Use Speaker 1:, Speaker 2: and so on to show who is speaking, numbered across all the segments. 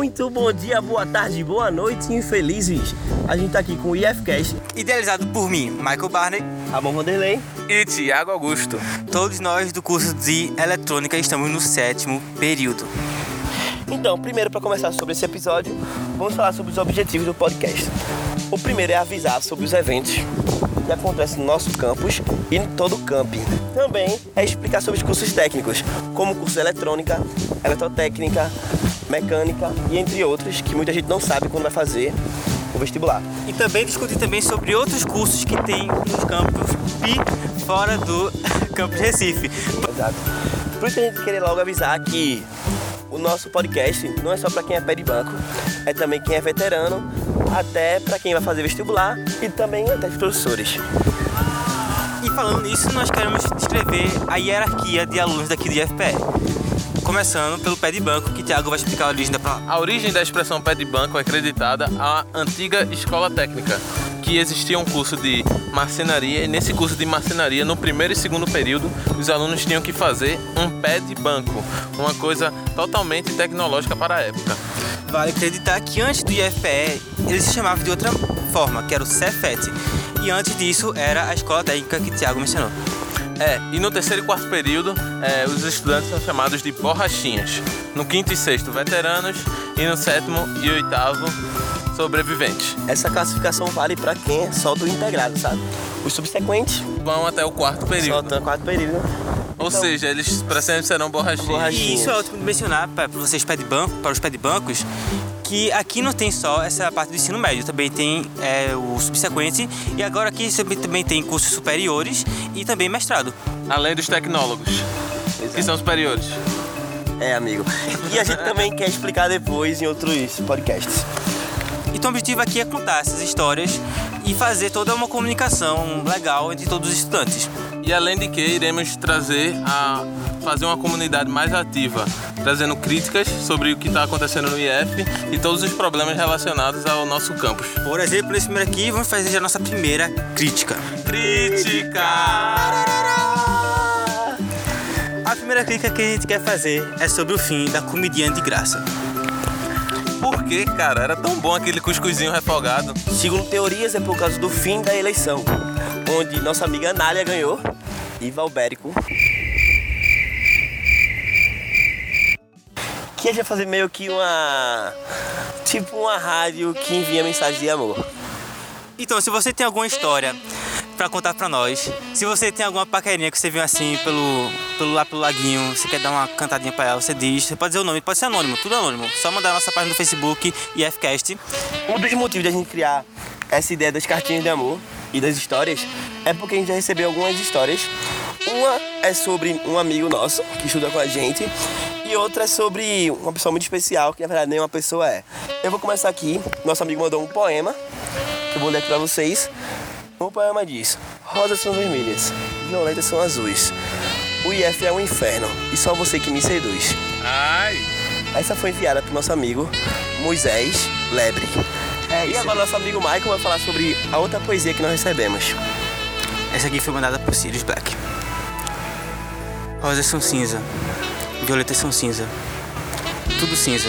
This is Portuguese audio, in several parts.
Speaker 1: Muito bom dia, boa tarde, boa noite, infelizes. A gente tá aqui com o IFCast,
Speaker 2: Idealizado por mim, Michael Barney,
Speaker 1: Ramon Vanderlei.
Speaker 3: E Tiago Augusto.
Speaker 2: todos nós do curso de Eletrônica estamos no sétimo período.
Speaker 1: Então, primeiro para começar sobre esse episódio, vamos falar sobre os objetivos do podcast. O primeiro é avisar sobre os eventos que acontecem no nosso campus e em todo o camping. Também é explicar sobre os cursos técnicos, como o curso de eletrônica, eletrotécnica, mecânica e entre outros que muita gente não sabe quando vai fazer o vestibular.
Speaker 2: E também discutir também sobre outros cursos que tem nos campos e fora do campus Recife.
Speaker 1: Exato. Por isso a gente querer logo avisar que o nosso podcast não é só para quem é pé de banco, é também quem é veterano, até para quem vai fazer vestibular e também até os professores.
Speaker 2: E falando nisso, nós queremos descrever a hierarquia de alunos daqui do IFPE. Começando pelo pé de banco, que Tiago vai explicar a origem da palavra.
Speaker 3: A origem da expressão pé de banco é acreditada à antiga escola técnica, que existia um curso de marcenaria e nesse curso de marcenaria, no primeiro e segundo período, os alunos tinham que fazer um pé de banco, uma coisa totalmente tecnológica para a época.
Speaker 2: Vale acreditar que antes do IFPE ele se chamava de outra forma, que era o Cefet. E antes disso era a escola técnica que Tiago mencionou.
Speaker 3: É, e no terceiro e quarto período, é, os estudantes são chamados de borrachinhas. No quinto e sexto, veteranos, e no sétimo e oitavo, sobreviventes.
Speaker 1: Essa classificação vale para quem é só do integrado, sabe? Os subsequentes
Speaker 3: Vão até o quarto período.
Speaker 1: só tem quatro períodos.
Speaker 3: Ou
Speaker 1: Então-
Speaker 3: seja, eles para sempre serão borrachinhas.
Speaker 1: Borrachinhas.
Speaker 2: E isso é ótimo de mencionar para vocês pé de banco, para os pé de bancos, que aqui não tem só essa parte do ensino médio, também tem é, o subsequente e agora aqui também- também tem cursos superiores e também mestrado.
Speaker 3: Além dos tecnólogos, que são superiores.
Speaker 1: É, amigo. E a gente também quer explicar depois em outros podcasts.
Speaker 2: Então o objetivo aqui é contar essas histórias e fazer toda uma comunicação legal entre todos os estudantes.
Speaker 3: E além de que iremos trazer a fazer uma comunidade mais ativa, trazendo críticas sobre o que está acontecendo no IF e todos os problemas relacionados ao nosso campus.
Speaker 2: Por exemplo, nesse primeiro aqui, vamos fazer a nossa primeira crítica.
Speaker 3: Crítica!
Speaker 2: A primeira crítica que a gente quer fazer é sobre o fim da comidinha de graça.
Speaker 3: Por que, cara? Era tão bom aquele cuscuzinho refogado.
Speaker 1: Segundo teorias, é por causa do fim da eleição, onde nossa amiga Anália ganhou e Valbérico. A vai fazer meio que uma. Tipo uma rádio que envia mensagem de amor.
Speaker 2: Então, se você tem alguma história pra contar pra nós, se você tem alguma paquerinha que você viu assim pelo, pelo lá pelo laguinho, você quer dar uma cantadinha pra ela, você diz, você pode dizer o nome, pode ser anônimo, tudo anônimo. Só mandar na nossa página do Facebook, IFCast.
Speaker 1: Um dos motivos da gente criar essa ideia das cartinhas de amor e das histórias é porque a gente já recebeu algumas histórias. Uma é sobre um amigo nosso que estuda com a gente e outra é sobre uma pessoa muito especial, que na verdade nem uma pessoa é. Eu vou começar aqui. Nosso amigo mandou um poema que eu vou ler aqui pra vocês. O poema diz: Rosas são vermelhas, violetas são azuis. O IF é um inferno e só você que me seduz.
Speaker 3: Ai!
Speaker 1: Essa foi enviada pro nosso amigo Moisés Lebre. É, e agora nosso amigo Michael vai falar sobre a outra poesia que nós recebemos.
Speaker 2: Essa aqui foi mandada por Sirius Black. Rosas são cinza, violetas são cinza, tudo cinza.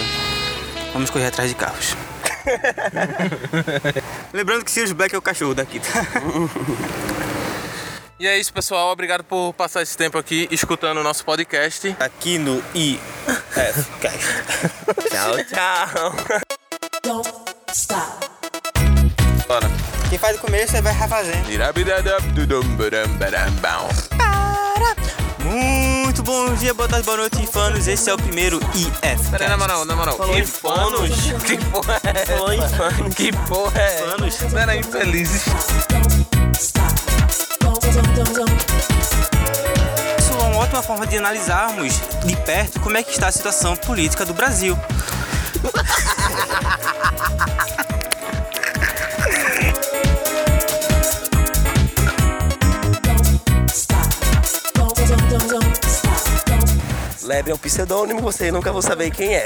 Speaker 2: Vamos correr atrás de carros. Lembrando que Sirius Black é o cachorro daqui, tá?
Speaker 3: E é isso, pessoal. Obrigado por passar esse tempo aqui escutando o nosso podcast.
Speaker 2: Aqui no IFCast.
Speaker 1: Tchau, tchau.
Speaker 4: Don't stop.
Speaker 3: Bora.
Speaker 2: Quem faz o começo, você vai refazendo. Muito bom dia, boa tarde, boa noite, fanos. Esse é o primeiro IF.
Speaker 3: Peraí, na moral, na moral.
Speaker 1: Falou
Speaker 3: fonos? Que porra é essa?
Speaker 1: Falou.
Speaker 3: Que porra é essa?
Speaker 2: Fanos.
Speaker 3: Pera aí, infelizes.
Speaker 2: Isso é uma ótima forma de analisarmos de perto como é que está a situação política do Brasil.
Speaker 1: É um pseudônimo, vocês nunca vão saber quem é.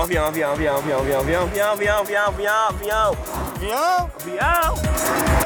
Speaker 1: avião, avião, avião, avião, avião, avião, avião, avião, avião, avião, avião, avião.